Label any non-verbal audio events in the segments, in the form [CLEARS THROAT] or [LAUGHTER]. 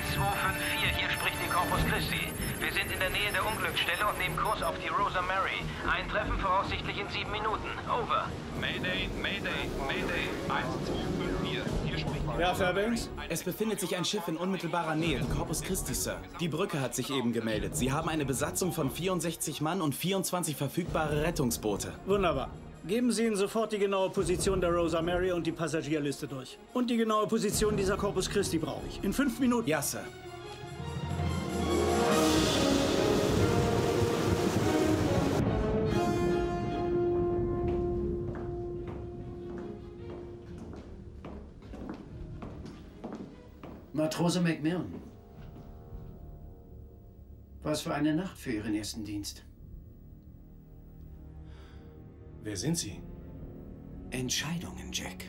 1254, hier spricht die Corpus Christi. Wir sind in der Nähe der Unglücksstelle und nehmen Kurs auf die Rosa Mary. Ein Treffen voraussichtlich in sieben Minuten. Over. Mayday, Mayday, Mayday, 1254. Hier spricht die Ja, Fairbanks? Es befindet sich ein Schiff in unmittelbarer Nähe, die Corpus Christi, Sir. Die Brücke hat sich eben gemeldet. Sie haben eine Besatzung von 64 Mann und 24 verfügbare Rettungsboote. Wunderbar. Geben Sie Ihnen sofort die genaue Position der Rosa Mary und die Passagierliste durch. Und die genaue Position dieser Corpus Christi brauche ich. In fünf Minuten. Ja, Sir. Matrose McMillan. Was für eine Nacht für Ihren ersten Dienst. Wer sind Sie? Entscheidungen, Jack.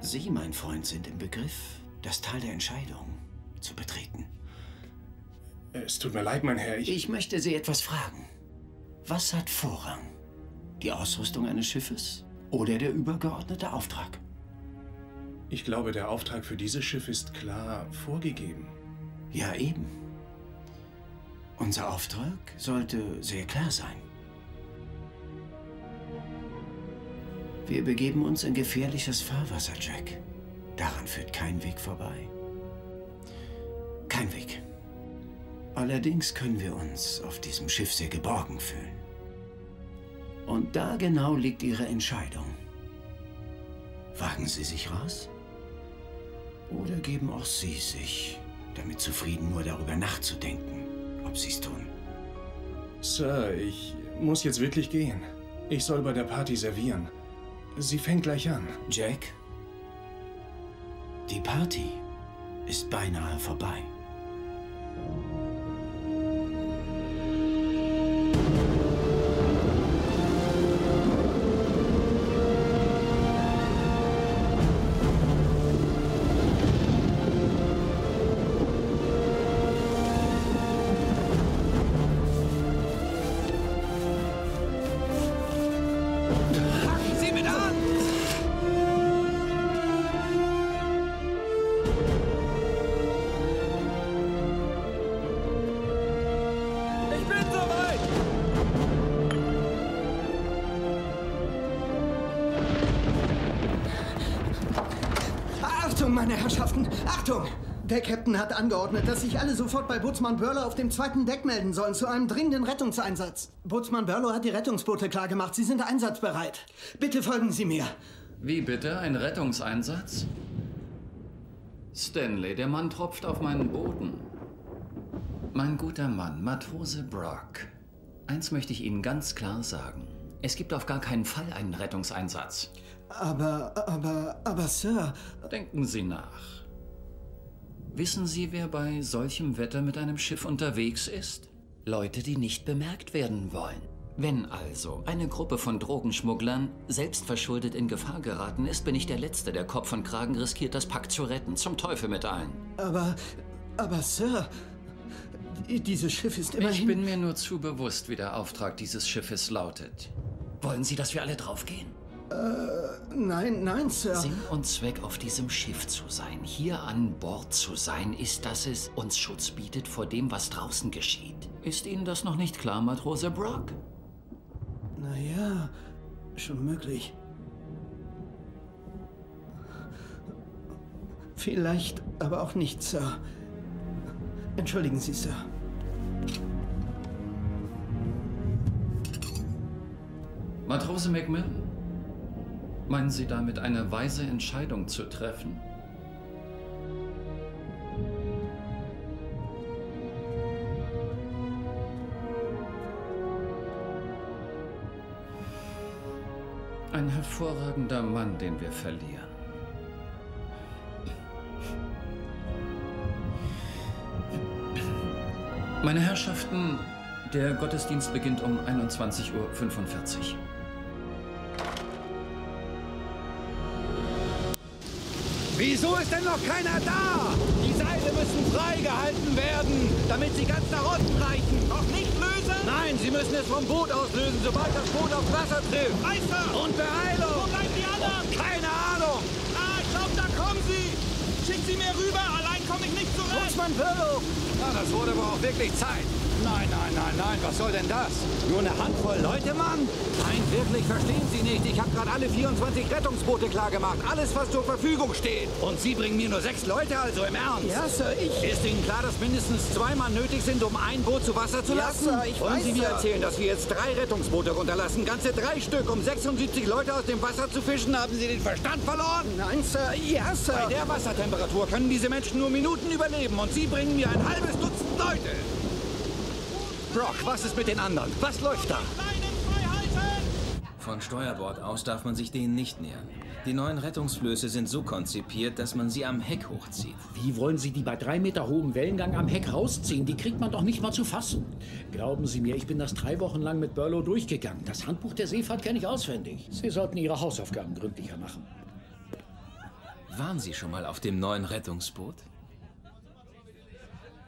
Sie, mein Freund, sind im Begriff, das Tal der Entscheidung zu betreten. Es tut mir leid, mein Herr. Ich. Ich möchte Sie etwas fragen. Was hat Vorrang? Die Ausrüstung eines Schiffes oder der übergeordnete Auftrag? Ich glaube, der Auftrag für dieses Schiff ist klar vorgegeben. Ja, eben. Unser Auftrag sollte sehr klar sein. Wir begeben uns in gefährliches Fahrwasser, Jack. Daran führt kein Weg vorbei. Kein Weg. Allerdings können wir uns auf diesem Schiff sehr geborgen fühlen. Und da genau liegt Ihre Entscheidung. Wagen Sie sich raus? Oder geben auch Sie sich damit zufrieden, nur darüber nachzudenken, ob Sie es tun? Sir, ich muss jetzt wirklich gehen. Ich soll bei der Party servieren. Sie fängt gleich an. Jack, die Party ist beinahe vorbei. Der Captain hat angeordnet, dass sich alle sofort bei Bootsmann Burlow auf dem zweiten Deck melden sollen zu einem dringenden Rettungseinsatz. Bootsmann Burlow hat die Rettungsboote klargemacht. Sie sind einsatzbereit. Bitte folgen Sie mir. Wie bitte? Ein Rettungseinsatz? Stanley, der Mann tropft auf meinen Boden. Mein guter Mann, Matrose Brock. Eins möchte ich Ihnen ganz klar sagen. Es gibt auf gar keinen Fall einen Rettungseinsatz. Aber, aber, aber, Sir, Denken Sie nach. Wissen Sie, wer bei solchem Wetter mit einem Schiff unterwegs ist? Leute, die nicht bemerkt werden wollen. Wenn also eine Gruppe von Drogenschmugglern selbstverschuldet in Gefahr geraten ist, bin ich der Letzte, der Kopf und Kragen riskiert, das Pack zu retten. Zum Teufel mit allen. aber, aber, Sir, die- dieses Schiff ist immerhin... Ich bin mir nur zu bewusst, wie der Auftrag dieses Schiffes lautet. Wollen Sie, dass wir alle draufgehen? Nein, nein, Sir. Sinn und Zweck auf diesem Schiff zu sein, hier an Bord zu sein, ist, dass es uns Schutz bietet vor dem, was draußen geschieht. Ist Ihnen das noch nicht klar, Matrose Brock? Naja, schon möglich. Vielleicht, aber auch nicht, Sir. Entschuldigen Sie, Sir. Matrose Macmillan, meinen Sie damit eine weise Entscheidung zu treffen? Ein hervorragender Mann, den wir verlieren. Meine Herrschaften, der Gottesdienst beginnt um 21.45 Uhr. Wieso ist denn noch keiner da? Die Seile müssen freigehalten werden, damit sie ganz nach unten reichen. Noch nicht lösen? Nein, Sie müssen es vom Boot aus lösen, sobald das Boot aufs Wasser trifft. Meister! Und Beeilung! Wo bleiben die anderen? Keine Ahnung! Ah, ich glaube, da kommen sie! Schickt sie mir rüber, allein komme ich nicht zurecht! Bootsmann Pirlo! Na, das wurde aber auch wirklich Zeit. Nein, nein, nein, nein, was soll denn das? Nur eine Handvoll Leute, Mann? Nein, wirklich, verstehen Sie nicht. Ich habe gerade alle 24 Rettungsboote klargemacht. Alles, was zur Verfügung steht. Und Sie bringen mir nur sechs Leute, also im Ernst? Ja, Sir, ich... Ist Ihnen klar, dass mindestens zwei Mann nötig sind, um ein Boot zu Wasser zu Ja, lassen? Sir, ich Wollen weiß, Sie mir Sir. erzählen, dass wir jetzt drei Rettungsboote runterlassen? Ganze drei Stück, um 76 Leute aus dem Wasser zu fischen? Haben Sie den Verstand verloren? Nein, Sir. Ja, Sir. Bei der Wassertemperatur können diese Menschen nur Minuten überleben und Sie bringen mir ein halbes Dutzend Leute. Brock, was ist mit den anderen? Was läuft da? Von Steuerbord aus darf man sich denen nicht nähern. Die neuen Rettungsflöße sind so konzipiert, dass man sie am Heck hochzieht. Wie wollen Sie die bei drei Meter hohem Wellengang am Heck rausziehen? Die kriegt man doch nicht mal zu fassen. Glauben Sie mir, ich bin das drei Wochen lang mit Burlow durchgegangen. Das Handbuch der Seefahrt kenne ich auswendig. Sie sollten Ihre Hausaufgaben gründlicher machen. Waren Sie schon mal auf dem neuen Rettungsboot?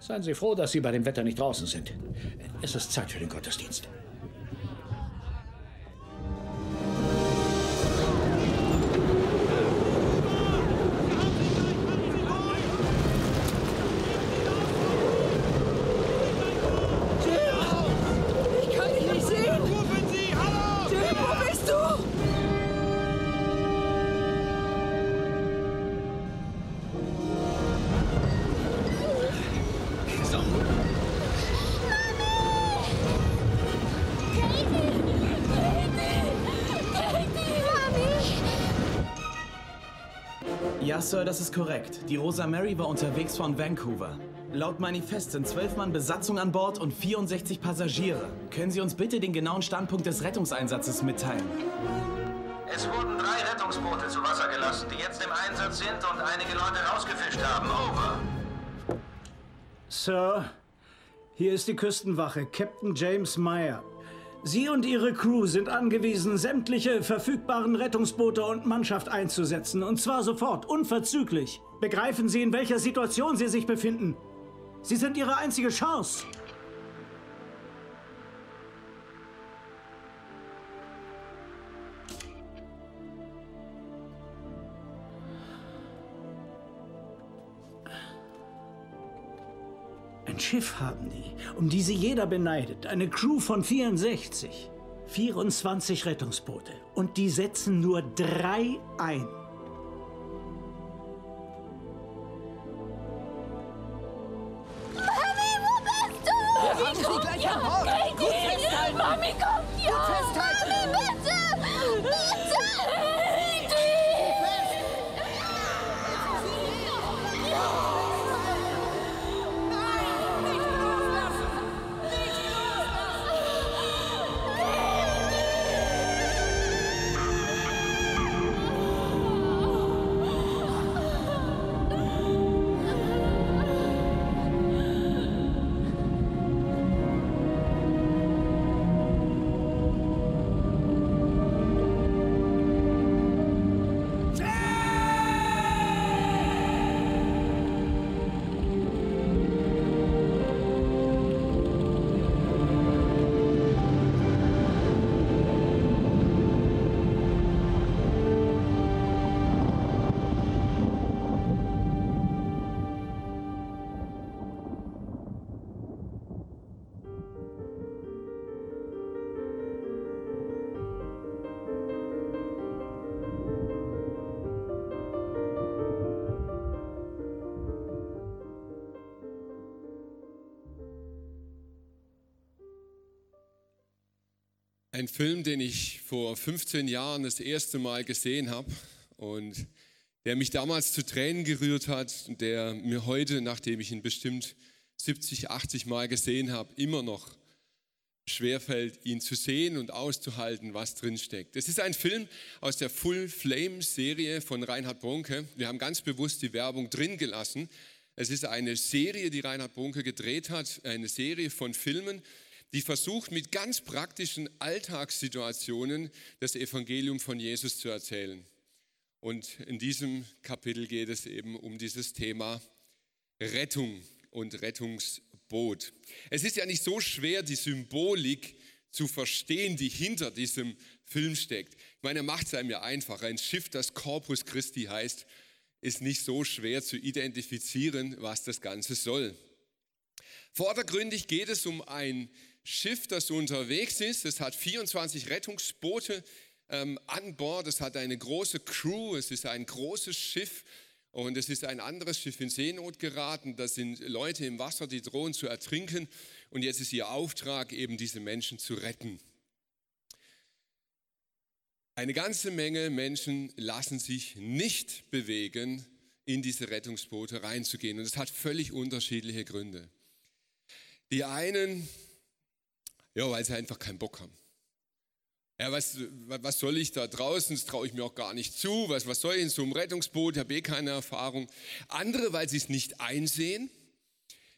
Seien Sie froh, dass Sie bei dem Wetter nicht draußen sind. Es ist Zeit für den Gottesdienst. Ja, Sir, das ist korrekt. Die Rosa Mary war unterwegs von Vancouver. Laut Manifest sind zwölf Mann Besatzung an Bord und 64 Passagiere. Können Sie uns bitte den genauen Standpunkt des Rettungseinsatzes mitteilen? Es wurden drei Rettungsboote zu Wasser gelassen, die jetzt im Einsatz sind und einige Leute rausgefischt haben. Over. Sir, hier ist die Küstenwache, Captain James Meyer. Sie und Ihre Crew sind angewiesen, sämtliche verfügbaren Rettungsboote und Mannschaft einzusetzen. Und zwar sofort, unverzüglich. Begreifen Sie, in welcher Situation Sie sich befinden. Sie sind Ihre einzige Chance. Schiff haben die, um die sie jeder beneidet. Eine Crew von 64. 24 Rettungsboote. Und die setzen nur drei ein. Mami, wo bist du? Wir haben sie gleich an Bord. Gut festhalten. Mami kommt Ein Film, den ich vor 15 Jahren das erste Mal gesehen habe und der mich damals zu Tränen gerührt hat der mir heute, nachdem ich ihn bestimmt 70, 80 Mal gesehen habe, immer noch schwerfällt, ihn zu sehen und auszuhalten, was drin steckt. Es ist ein Film aus der Full Flame Serie von Reinhard Bonke. Wir haben ganz bewusst die Werbung drin gelassen. Es ist eine Serie, die Reinhard Bonke gedreht hat, eine Serie von Filmen, die versucht, mit ganz praktischen Alltagssituationen das Evangelium von Jesus zu erzählen. Und in diesem Kapitel geht es eben um dieses Thema Rettung und Rettungsboot. Es ist ja nicht so schwer, die Symbolik zu verstehen, die hinter diesem Film steckt. Ich meine, macht es einem ja einfach. Ein Schiff, das Corpus Christi heißt, ist nicht so schwer zu identifizieren, was das Ganze soll. Vordergründig geht es um ein Schiff, das unterwegs ist. Es hat 24 Rettungsboote ähm, an Bord. Es hat eine große Crew. Es ist ein großes Schiff. Und es ist ein anderes Schiff in Seenot geraten. Das sind Leute im Wasser, die drohen zu ertrinken. Und jetzt ist ihr Auftrag, eben diese Menschen zu retten. Eine ganze Menge Menschen lassen sich nicht bewegen, in diese Rettungsboote reinzugehen. Und es hat völlig unterschiedliche Gründe. Die einen, ja, weil sie einfach keinen Bock haben. Ja, was, was soll ich da draußen? Das traue ich mir auch gar nicht zu. Was, was soll ich in so einem Rettungsboot? Ich habe eh keine Erfahrung. Andere, weil sie es nicht einsehen.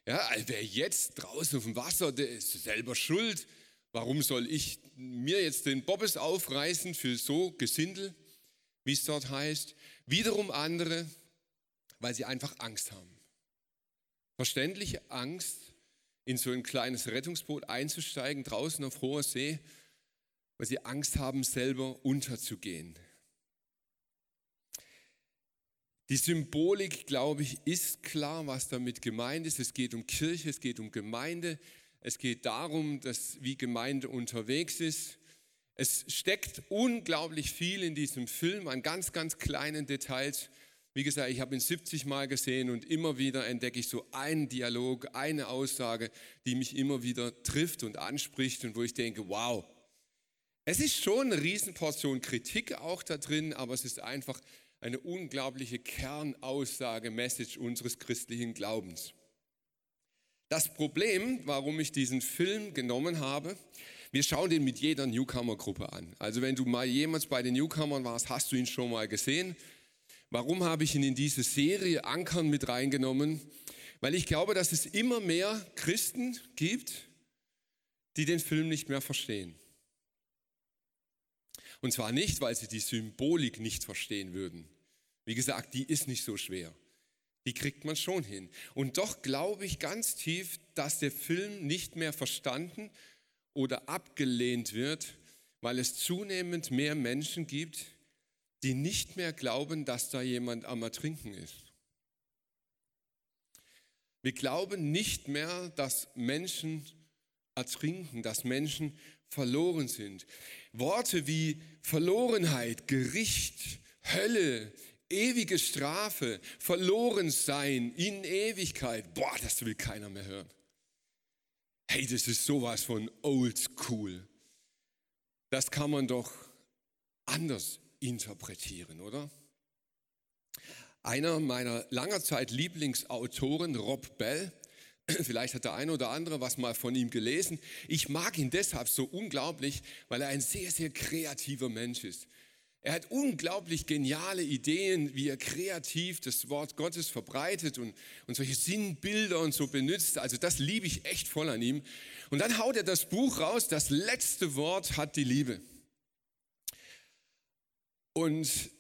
Ja, also wer jetzt draußen auf dem Wasser, der ist selber schuld. Warum soll ich mir jetzt den Bobbes aufreißen für so Gesindel, wie es dort heißt? Wiederum andere, weil sie einfach Angst haben. Verständliche Angst, in so ein kleines Rettungsboot einzusteigen, draußen auf hoher See weil sie Angst haben, selber unterzugehen. Die Symbolik, glaube ich, ist klar, was damit gemeint ist. Es geht um Kirche, es geht um Gemeinde, es geht darum, dass, wie Gemeinde unterwegs ist. Es steckt unglaublich viel in diesem Film an ganz, ganz kleinen Details. Wie gesagt, ich habe ihn 70 Mal gesehen und immer wieder entdecke ich so einen Dialog, eine Aussage, die mich immer wieder trifft und anspricht und wo ich denke, wow, es ist schon eine Riesenportion Kritik auch da drin, aber es ist einfach eine unglaubliche Kernaussage, Message unseres christlichen Glaubens. Das Problem, warum ich diesen Film genommen habe, wir schauen den mit jeder Newcomer-Gruppe an. Also wenn du mal jemals bei den Newcomern warst, hast du ihn schon mal gesehen. Warum habe ich ihn in diese Serie Ankern mit reingenommen? Weil ich glaube, dass es immer mehr Christen gibt, die den Film nicht mehr verstehen. Und zwar nicht, weil sie die Symbolik nicht verstehen würden. Wie gesagt, die ist nicht so schwer. Die kriegt man schon hin. Und doch glaube ich ganz tief, dass der Film nicht mehr verstanden oder abgelehnt wird, weil es zunehmend mehr Menschen gibt, die nicht mehr glauben, dass da jemand am Ertrinken ist. Wir glauben nicht mehr, dass Menschen ertrinken, dass Menschen verloren sind. Worte wie Verlorenheit, Gericht, Hölle, ewige Strafe, verloren sein in Ewigkeit. Boah, das will keiner mehr hören. Hey, das ist sowas von old school. Das kann man doch anders interpretieren, oder? Einer meiner langer Zeit Lieblingsautoren, Rob Bell, [CLEARS THROAT] Vielleicht hat der eine oder andere was mal von ihm gelesen. Ich mag ihn deshalb so unglaublich, weil er ein sehr, sehr kreativer Mensch ist. Er hat unglaublich geniale Ideen, wie er kreativ das Wort Gottes verbreitet und, und solche Sinnbilder und so benutzt. Also das liebe ich echt voll an ihm. Und dann haut er das Buch raus, das letzte Wort hat die Liebe. Und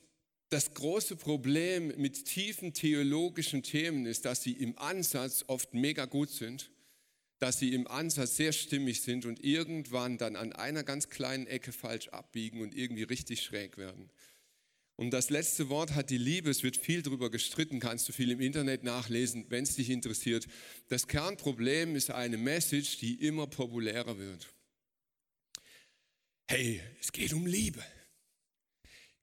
das große Problem mit tiefen theologischen Themen ist, dass sie im Ansatz oft mega gut sind, dass sie im Ansatz sehr stimmig sind und irgendwann dann an einer ganz kleinen Ecke falsch abbiegen und irgendwie richtig schräg werden. Und das letzte Wort hat die Liebe. Es wird viel darüber gestritten, kannst du viel im Internet nachlesen, wenn es dich interessiert. Das Kernproblem ist eine Message, die immer populärer wird. Hey, es geht um Liebe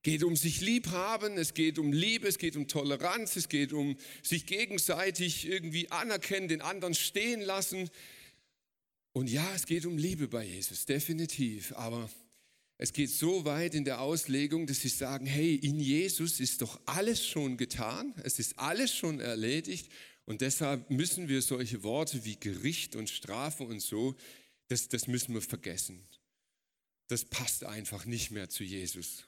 geht um sich lieb haben, es geht um Liebe, es geht um Toleranz, es geht um sich gegenseitig irgendwie anerkennen, den anderen stehen lassen. Und ja, es geht um Liebe bei Jesus, definitiv. Aber Es geht so weit in der Auslegung, dass sie sagen, hey, in Jesus ist doch alles schon getan, es ist alles schon erledigt und deshalb müssen wir solche Worte wie Gericht und Strafe und so, das, das müssen wir vergessen. Das passt einfach nicht mehr zu Jesus.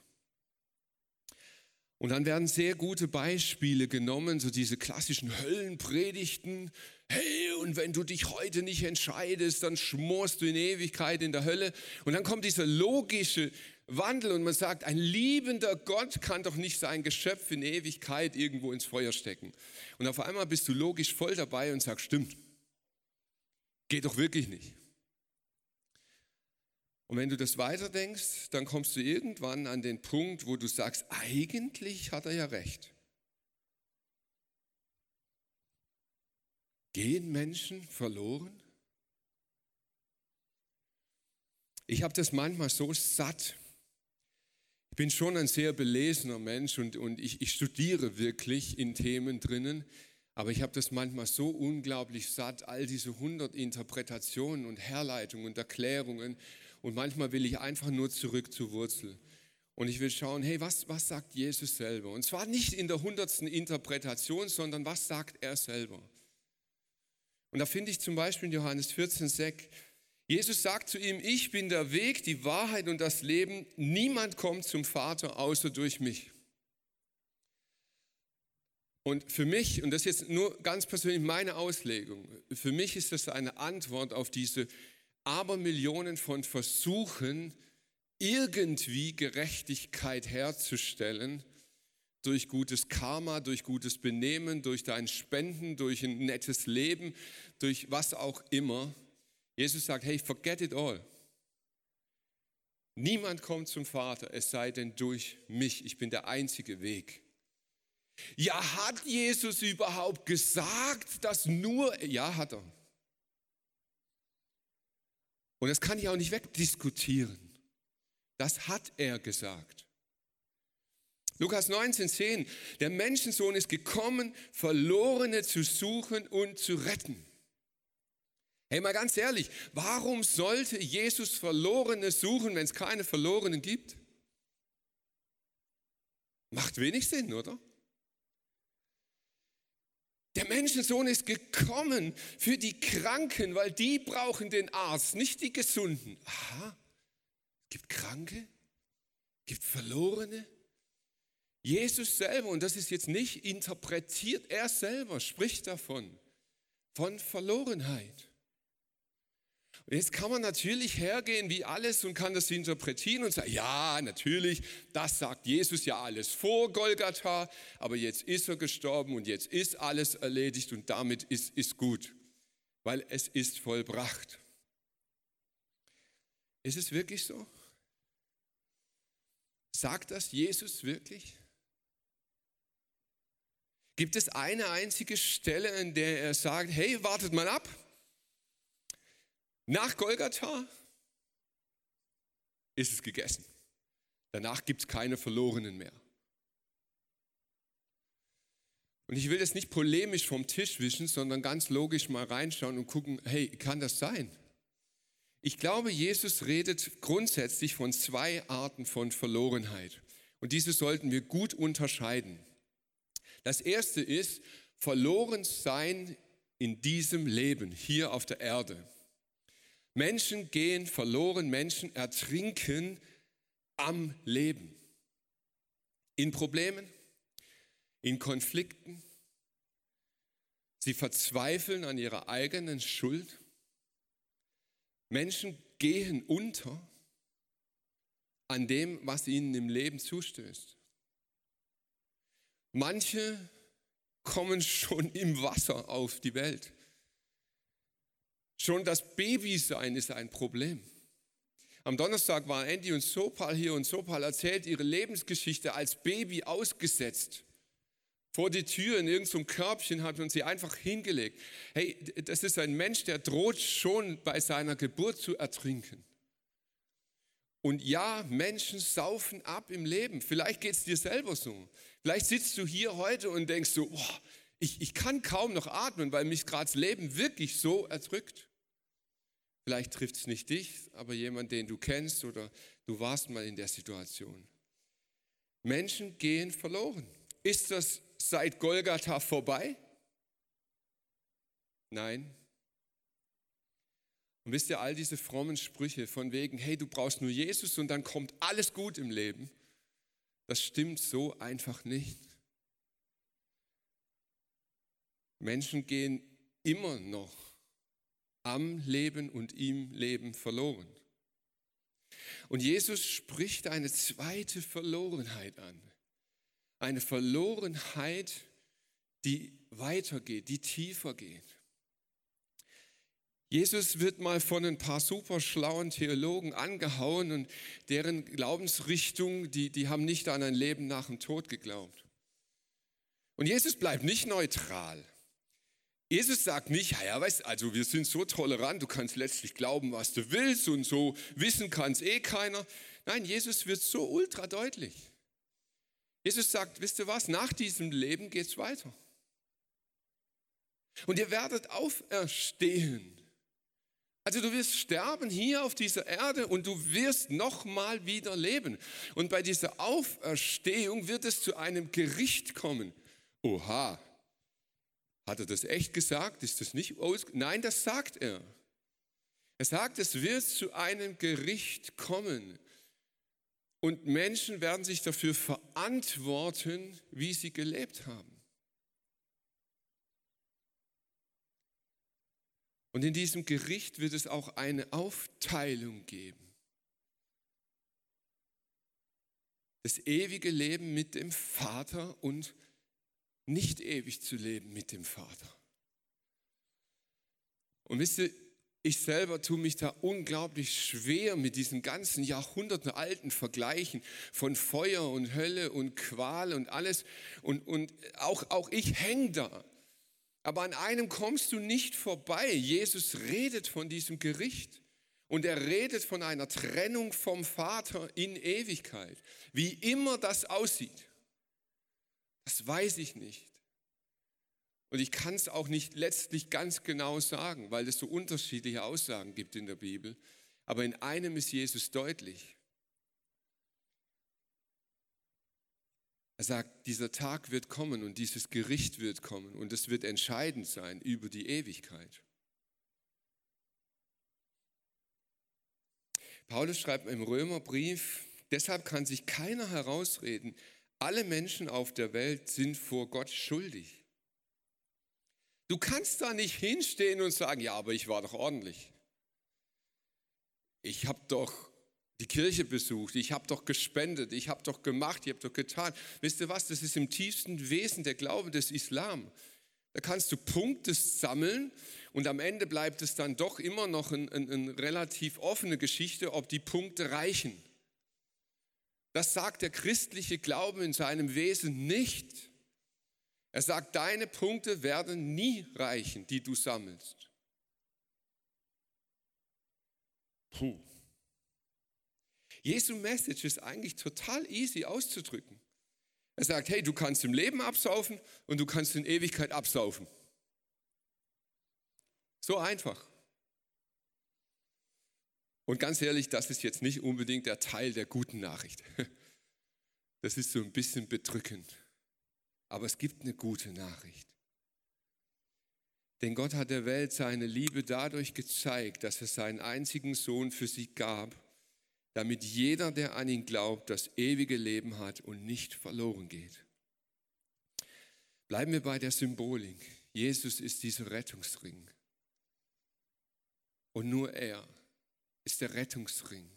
Und dann werden sehr gute Beispiele genommen, so diese klassischen Höllenpredigten. Hey, und wenn du dich heute nicht entscheidest, dann schmorst du in Ewigkeit in der Hölle. Und dann kommt dieser logische Wandel und man sagt, ein liebender Gott kann doch nicht sein Geschöpf in Ewigkeit irgendwo ins Feuer stecken. Und auf einmal bist du logisch voll dabei und sagst, stimmt, geht doch wirklich nicht. Und wenn du das weiterdenkst, dann kommst du irgendwann an den Punkt, wo du sagst, eigentlich hat er ja recht. Gehen Menschen verloren? Ich habe das manchmal so satt. Ich bin schon ein sehr belesener Mensch und, und ich, ich studiere wirklich in Themen drinnen, aber ich habe das manchmal so unglaublich satt, all diese hundert Interpretationen und Herleitungen und Erklärungen und manchmal will ich einfach nur zurück zur Wurzel. Und ich will schauen, hey, was, was sagt Jesus selber? Und zwar nicht in der hundertsten Interpretation, sondern was sagt er selber? Und da finde ich zum Beispiel in Johannes 14, 6, Jesus sagt zu ihm, ich bin der Weg, die Wahrheit und das Leben. Niemand kommt zum Vater außer durch mich. Und für mich, und das ist jetzt nur ganz persönlich meine Auslegung, für mich ist das eine Antwort auf diese Abermillionen von Versuchen, irgendwie Gerechtigkeit herzustellen, durch gutes Karma, durch gutes Benehmen, durch dein Spenden, durch ein nettes Leben, durch was auch immer. Jesus sagt, hey, forget it all. Niemand kommt zum Vater, es sei denn durch mich. Ich bin der einzige Weg. Ja, hat Jesus überhaupt gesagt, dass nur, ja, hat er. Und das kann ich auch nicht wegdiskutieren. Das hat er gesagt. Lukas 19,10, der Menschensohn ist gekommen, Verlorene zu suchen und zu retten. Hey, mal ganz ehrlich, warum sollte Jesus Verlorene suchen, wenn es keine Verlorenen gibt? Macht wenig Sinn, oder? Der Menschensohn ist gekommen für die Kranken, weil die brauchen den Arzt, nicht die Gesunden. Aha, gibt Kranke, gibt Verlorene. Jesus selber, und das ist jetzt nicht interpretiert, er selber spricht davon, von Verlorenheit. Jetzt kann man natürlich hergehen wie alles und kann das interpretieren und sagen, ja, natürlich, das sagt Jesus ja alles vor Golgatha, aber jetzt ist er gestorben und jetzt ist alles erledigt und damit ist, ist gut, weil es ist vollbracht. Ist es wirklich so? Sagt das Jesus wirklich? Gibt es eine einzige Stelle, in der er sagt, hey, wartet mal ab, nach Golgatha ist es gegessen. Danach gibt es keine Verlorenen mehr. Und ich will das nicht polemisch vom Tisch wischen, sondern ganz logisch mal reinschauen und gucken, hey, kann das sein? Ich glaube, Jesus redet grundsätzlich von zwei Arten von Verlorenheit. Und diese sollten wir gut unterscheiden. Das erste ist verloren sein in diesem Leben, hier auf der Erde. Menschen gehen verloren, Menschen ertrinken am Leben. In Problemen, in Konflikten. Sie verzweifeln an ihrer eigenen Schuld. Menschen gehen unter an dem, was ihnen im Leben zustößt. Manche kommen schon im Wasser auf die Welt. Schon das Babysein ist ein Problem. Am Donnerstag waren Andy und Sopal hier und Sopal erzählt ihre Lebensgeschichte als Baby ausgesetzt. Vor die Tür in irgendeinem Körbchen hat man sie einfach hingelegt. Hey, das ist ein Mensch, der droht schon bei seiner Geburt zu ertrinken. Und ja, Menschen saufen ab im Leben. Vielleicht geht es dir selber so. Vielleicht sitzt du hier heute und denkst so, boah, ich, ich kann kaum noch atmen, weil mich gerade das Leben wirklich so erdrückt. Vielleicht trifft es nicht dich, aber jemand, den du kennst oder Du warst mal in der Situation. Menschen gehen verloren. Ist das seit Golgatha vorbei? Nein. Und wisst ihr, all diese frommen Sprüche von wegen, hey, du brauchst nur Jesus und dann kommt alles gut im Leben, das stimmt so einfach nicht. Menschen gehen immer noch am Leben und im Leben verloren. Und Jesus spricht eine zweite Verlorenheit an. Eine Verlorenheit, die weitergeht, die tiefer geht. Jesus wird mal von ein paar super schlauen Theologen angehauen und deren Glaubensrichtung, die, die haben nicht an ein Leben nach dem Tod geglaubt. Und Jesus bleibt nicht neutral. Jesus sagt nicht, ja, weißt also wir sind so tolerant, du kannst letztlich glauben, was du willst und so wissen kann es eh keiner. Nein, Jesus wird so ultra deutlich. Jesus sagt, wisst ihr was, nach diesem Leben geht es weiter. Und ihr werdet auferstehen. Also du wirst sterben hier auf dieser Erde und du wirst nochmal wieder leben. Und bei dieser Auferstehung wird es zu einem Gericht kommen. Oha, hat er das echt gesagt? Ist das nicht? Nein, das sagt er. Er sagt, es wird zu einem Gericht kommen. Und Menschen werden sich dafür verantworten, wie sie gelebt haben. Und in diesem Gericht wird es auch eine Aufteilung geben. Das ewige Leben mit dem Vater und nicht ewig zu leben mit dem Vater. Und wisst ihr, ich selber tue mich da unglaublich schwer mit diesen ganzen Jahrhunderten alten Vergleichen von Feuer und Hölle und Qual und alles. Und, und auch, auch ich hänge da. Aber an einem kommst du nicht vorbei. Jesus redet von diesem Gericht. Und er redet von einer Trennung vom Vater in Ewigkeit. Wie immer das aussieht. Das weiß ich nicht. Und ich kann es auch nicht letztlich ganz genau sagen, weil es so unterschiedliche Aussagen gibt in der Bibel. Aber in einem ist Jesus deutlich. Er sagt, dieser Tag wird kommen und dieses Gericht wird kommen und es wird entscheidend sein über die Ewigkeit. Paulus schreibt im Römerbrief, deshalb kann sich keiner herausreden, alle Menschen auf der Welt sind vor Gott schuldig. Du kannst da nicht hinstehen und sagen, ja, aber ich war doch ordentlich. Ich habe doch die Kirche besucht, ich habe doch gespendet, ich habe doch gemacht, ich habe doch getan. Wisst ihr was, das ist im tiefsten Wesen der Glaube des Islam. Da kannst du Punkte sammeln und am Ende bleibt es dann doch immer noch eine ein, relativ offene Geschichte, ob die Punkte reichen. Das sagt der christliche Glaube in seinem Wesen nicht. Er sagt, deine Punkte werden nie reichen, die du sammelst. Puh. Jesu Message ist eigentlich total easy auszudrücken. Er sagt, hey, du kannst im Leben absaufen und du kannst in Ewigkeit absaufen. So einfach. Und ganz ehrlich, das ist jetzt nicht unbedingt der Teil der guten Nachricht. [LAUGHS] Das ist so ein bisschen bedrückend. Aber es gibt eine gute Nachricht. Denn Gott hat der Welt seine Liebe dadurch gezeigt, dass er seinen einzigen Sohn für sie gab, damit jeder, der an ihn glaubt, das ewige Leben hat und nicht verloren geht. Bleiben wir bei der Symbolik. Jesus ist dieser Rettungsring. Und nur er ist der Rettungsring.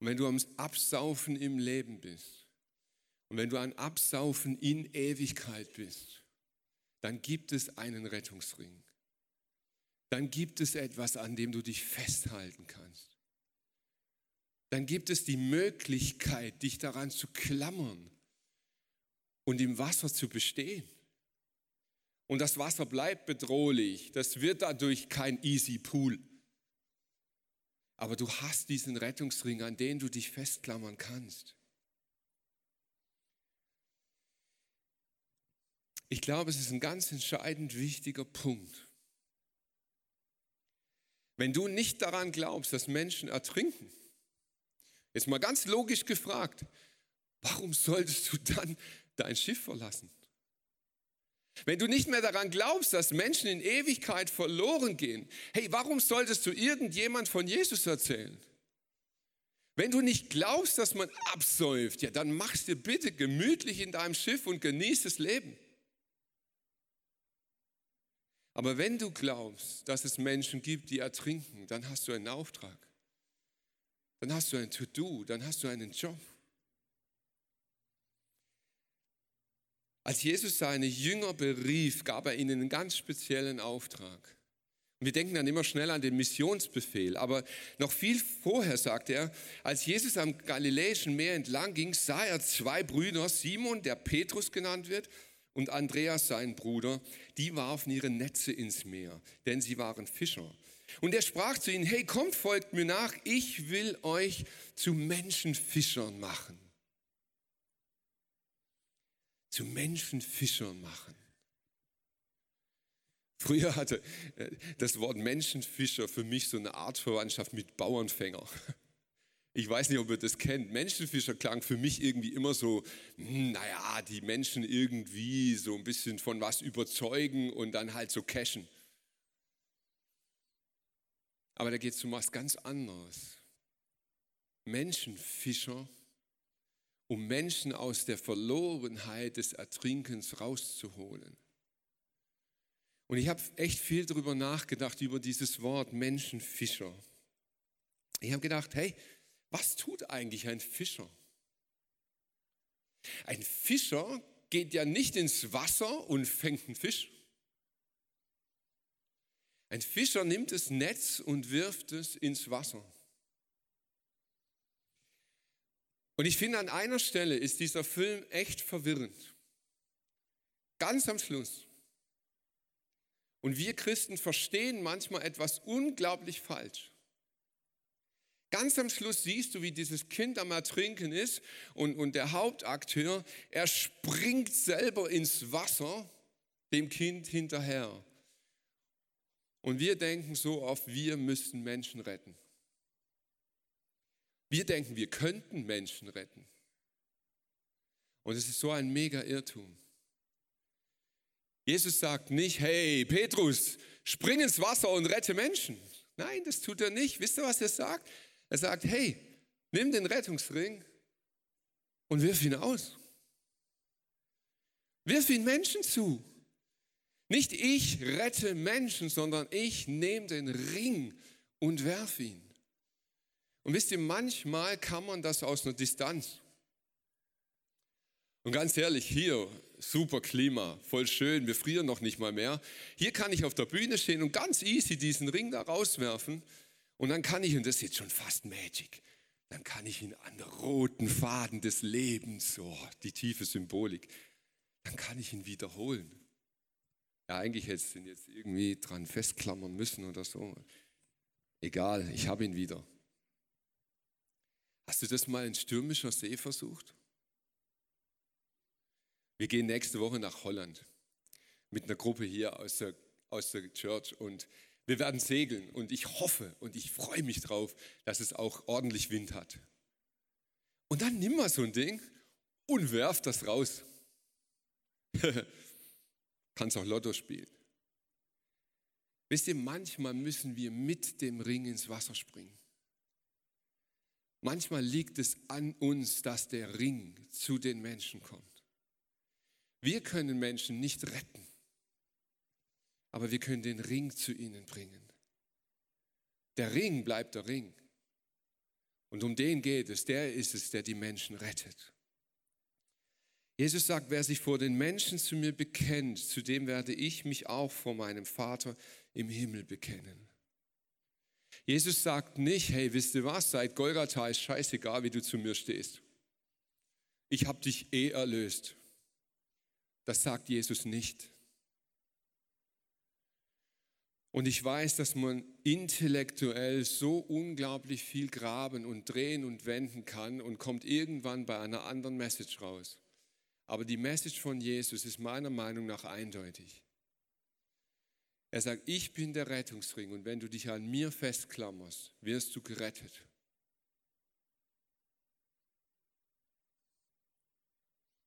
Und wenn du am Absaufen im Leben bist und wenn du am Absaufen in Ewigkeit bist, dann gibt es einen Rettungsring. Dann gibt es etwas, an dem du dich festhalten kannst. Dann gibt es die Möglichkeit, dich daran zu klammern und im Wasser zu bestehen. Und das Wasser bleibt bedrohlich. Das wird dadurch kein easy Pool. Aber du hast diesen Rettungsring, an den du dich festklammern kannst. Ich glaube, es ist ein ganz entscheidend wichtiger Punkt. Wenn du nicht daran glaubst, dass Menschen ertrinken, Jetzt mal ganz logisch gefragt, warum solltest du dann dein Schiff verlassen? Wenn du nicht mehr daran glaubst, dass Menschen in Ewigkeit verloren gehen, hey, warum solltest du irgendjemand von Jesus erzählen? Wenn du nicht glaubst, dass man absäuft, ja, dann machst dir bitte gemütlich in deinem Schiff und genieß das Leben. Aber wenn du glaubst, dass es Menschen gibt, die ertrinken, dann hast du einen Auftrag. Dann hast du ein To-Do, dann hast du einen Job. Als Jesus seine Jünger berief, gab er ihnen einen ganz speziellen Auftrag. Wir denken dann immer schnell an den Missionsbefehl, aber noch viel vorher sagt er, als Jesus am Galiläischen Meer entlang ging, sah er zwei Brüder, Simon, der Petrus genannt wird, und Andreas, sein Bruder, die warfen ihre Netze ins Meer, denn sie waren Fischer. Und er sprach zu ihnen, hey, kommt, folgt mir nach, ich will euch zu Menschenfischern machen. Zu Menschenfischern machen. Früher hatte äh, das Wort Menschenfischer für mich so eine Art Verwandtschaft mit Bauernfänger. Ich weiß nicht, ob ihr das kennt. Menschenfischer klang für mich irgendwie immer so, hm, naja, die Menschen irgendwie so ein bisschen von was überzeugen und dann halt so cashen. Aber da geht es um was ganz anderes. Menschenfischer, um Menschen aus der Verlorenheit des Ertrinkens rauszuholen. Und ich habe echt viel darüber nachgedacht, über dieses Wort Menschenfischer. Ich habe gedacht, hey, was tut eigentlich ein Fischer? Ein Fischer geht ja nicht ins Wasser und fängt einen Fisch. Ein Fischer nimmt das Netz und wirft es ins Wasser. Und ich finde, an einer Stelle ist dieser Film echt verwirrend. Ganz am Schluss. Und wir Christen verstehen manchmal etwas unglaublich falsch. Ganz am Schluss siehst du, wie dieses Kind am Ertrinken ist und, und der Hauptakteur, er springt selber ins Wasser dem Kind hinterher. Und wir denken so oft, wir müssten Menschen retten. Wir denken, wir könnten Menschen retten. Und es ist so ein mega Irrtum. Jesus sagt nicht, hey Petrus, spring ins Wasser und rette Menschen. Nein, das tut er nicht. Wisst ihr, was er sagt? Er sagt, hey, nimm den Rettungsring und wirf ihn aus. Wirf ihn Menschen zu. Nicht ich rette Menschen, sondern ich nehme den Ring und werf ihn. Und wisst ihr, manchmal kann man das aus einer Distanz. Und ganz ehrlich, hier, super Klima, voll schön, wir frieren noch nicht mal mehr. Hier kann ich auf der Bühne stehen und ganz easy diesen Ring da rauswerfen und dann kann ich, und das ist jetzt schon fast Magic, dann kann ich ihn an den roten Faden des Lebens, so die tiefe Symbolik, dann kann ich ihn wiederholen. Ja, eigentlich hätte ich ihn jetzt irgendwie dran festklammern müssen oder so. Egal, ich habe ihn wieder. Hast du das mal in stürmischer See versucht? Wir gehen nächste Woche nach Holland mit einer Gruppe hier aus der, aus der Church und wir werden segeln und ich hoffe und ich freue mich drauf, dass es auch ordentlich Wind hat. Und dann nimm mal so ein Ding und werf das raus. [LAUGHS] Kannst auch Lotto spielen. Wisst ihr, manchmal müssen wir mit dem Ring ins Wasser springen. Manchmal liegt es an uns, dass der Ring zu den Menschen kommt. Wir können Menschen nicht retten aber wir können den Ring zu ihnen bringen. Der Ring bleibt der Ring. Und um den geht es, der ist es, der die Menschen rettet. Jesus sagt, wer sich vor den Menschen zu mir bekennt, zu dem werde ich mich auch vor meinem Vater im Himmel bekennen. Jesus sagt nicht, hey, wisst ihr was, seit Golgatha ist scheißegal, wie du zu mir stehst. Ich habe dich eh erlöst. Das sagt Jesus nicht. Und ich weiß, dass man intellektuell so unglaublich viel graben und drehen und wenden kann und kommt irgendwann bei einer anderen Message raus. Aber die Message von Jesus ist meiner Meinung nach eindeutig. Er sagt, ich bin der Rettungsring und wenn du dich an mir festklammerst, wirst du gerettet.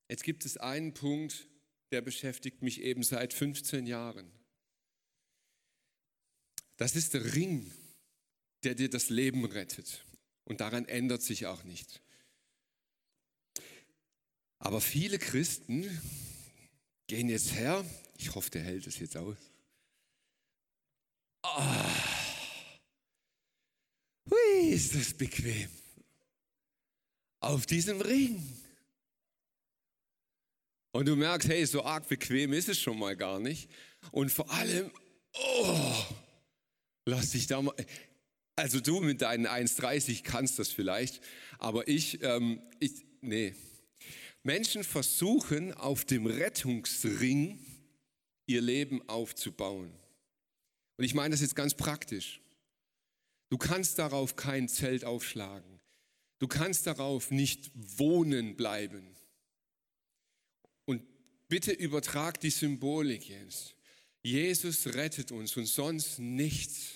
Jetzt gibt es einen Punkt, der beschäftigt mich eben seit 15 Jahren. Das ist der Ring, der dir das Leben rettet. Und daran ändert sich auch nichts. Aber viele Christen gehen jetzt her, ich hoffe, der hält es jetzt aus, ist das bequem. Auf diesem Ring. Und du merkst, hey, so arg bequem ist es schon mal gar nicht. Und vor allem, oh, lass dich da mal. Also du mit deinen 1,30 kannst das vielleicht, aber ich, ähm, ich, nee. Menschen versuchen auf dem Rettungsring ihr Leben aufzubauen. Und ich meine das jetzt ganz praktisch. Du kannst darauf kein Zelt aufschlagen. Du kannst darauf nicht wohnen bleiben. Und bitte übertrag die Symbolik jetzt. Jesus rettet uns und sonst nichts.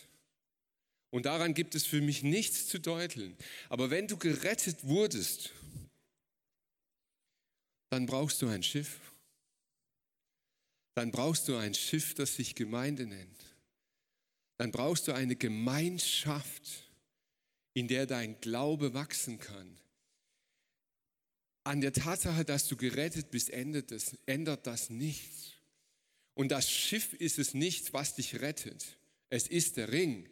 Und daran gibt es für mich nichts zu deuteln. Aber wenn du gerettet wurdest, dann brauchst du ein Schiff. Dann brauchst du ein Schiff, das sich Gemeinde nennt. Dann brauchst du eine Gemeinschaft, in der dein Glaube wachsen kann. An der Tatsache, dass du gerettet bist, ändert das, ändert das nichts. Und das Schiff ist es nicht, was dich rettet. Es ist der Ring.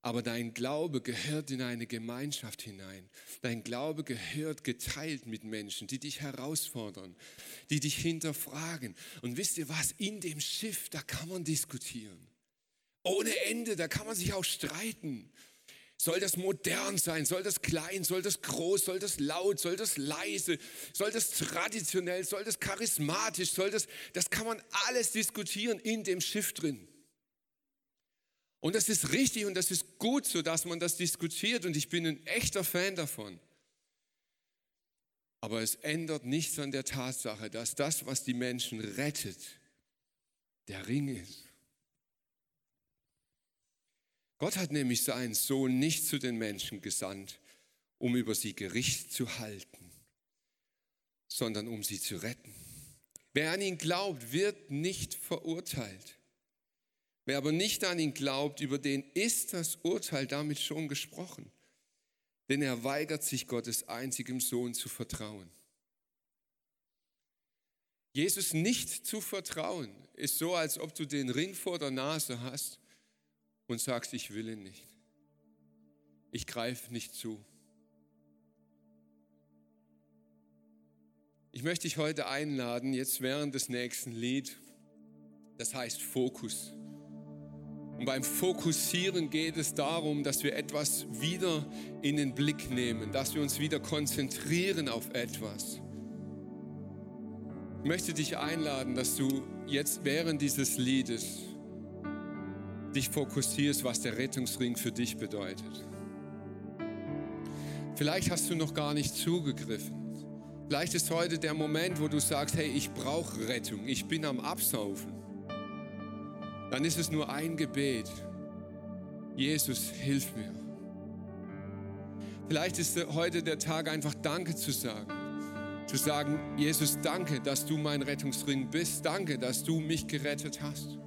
Aber dein Glaube gehört in eine Gemeinschaft hinein. Dein Glaube gehört geteilt mit Menschen, die dich herausfordern, die dich hinterfragen. Und wisst ihr was? In dem Schiff, da kann man diskutieren. Ohne Ende, da kann man sich auch streiten. Soll das modern sein? Soll das klein? Soll das groß? Soll das laut? Soll das leise? Soll das traditionell? Soll das charismatisch? Soll das, das kann man alles diskutieren in dem Schiff drin. Und das ist richtig und das ist gut so, dass man das diskutiert und ich bin ein echter Fan davon. Aber es ändert nichts an der Tatsache, dass das, was die Menschen rettet, der Ring ist. Gott hat nämlich seinen Sohn nicht zu den Menschen gesandt, um über sie Gericht zu halten, sondern um sie zu retten. Wer an ihn glaubt, wird nicht verurteilt. Wer aber nicht an ihn glaubt, über den ist das Urteil damit schon gesprochen. Denn er weigert sich, Gottes einzigem Sohn zu vertrauen. Jesus nicht zu vertrauen ist so, als ob du den Ring vor der Nase hast und sagst, ich will ihn nicht. Ich greife nicht zu. Ich möchte dich heute einladen, jetzt während des nächsten Lied, das heißt Fokus. Und beim Fokussieren geht es darum, dass wir etwas wieder in den Blick nehmen, dass wir uns wieder konzentrieren auf etwas. Ich möchte dich einladen, dass du jetzt während dieses Liedes dich fokussierst, was der Rettungsring für dich bedeutet. Vielleicht hast du noch gar nicht zugegriffen. Vielleicht ist heute der Moment, wo du sagst, hey, ich brauche Rettung, ich bin am Absaufen dann ist es nur ein Gebet. Jesus, hilf mir. Vielleicht ist heute der Tag einfach Danke zu sagen. Zu sagen, Jesus, danke, dass du mein Rettungsring bist. Danke, dass du mich gerettet hast.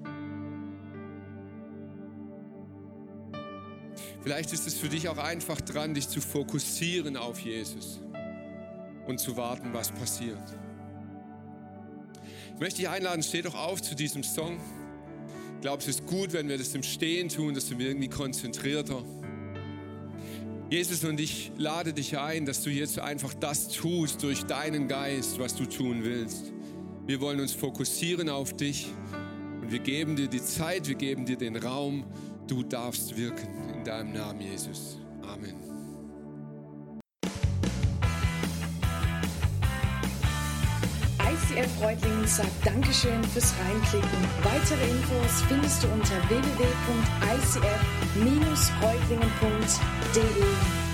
Vielleicht ist es für dich auch einfach dran, dich zu fokussieren auf Jesus und zu warten, was passiert. Ich möchte dich einladen, steh doch auf zu diesem Song. Ich glaube, es ist gut, wenn wir das im Stehen tun, dass wir irgendwie konzentrierter. Jesus und ich lade dich ein, dass du jetzt einfach das tust durch deinen Geist, was du tun willst. Wir wollen uns fokussieren auf dich und wir geben dir die Zeit, wir geben dir den Raum. Du darfst wirken in deinem Namen, Jesus. Amen. ICF Reutlingen sagt Dankeschön fürs Reinklicken. Weitere Infos findest du unter www.icf-reutlingen.de.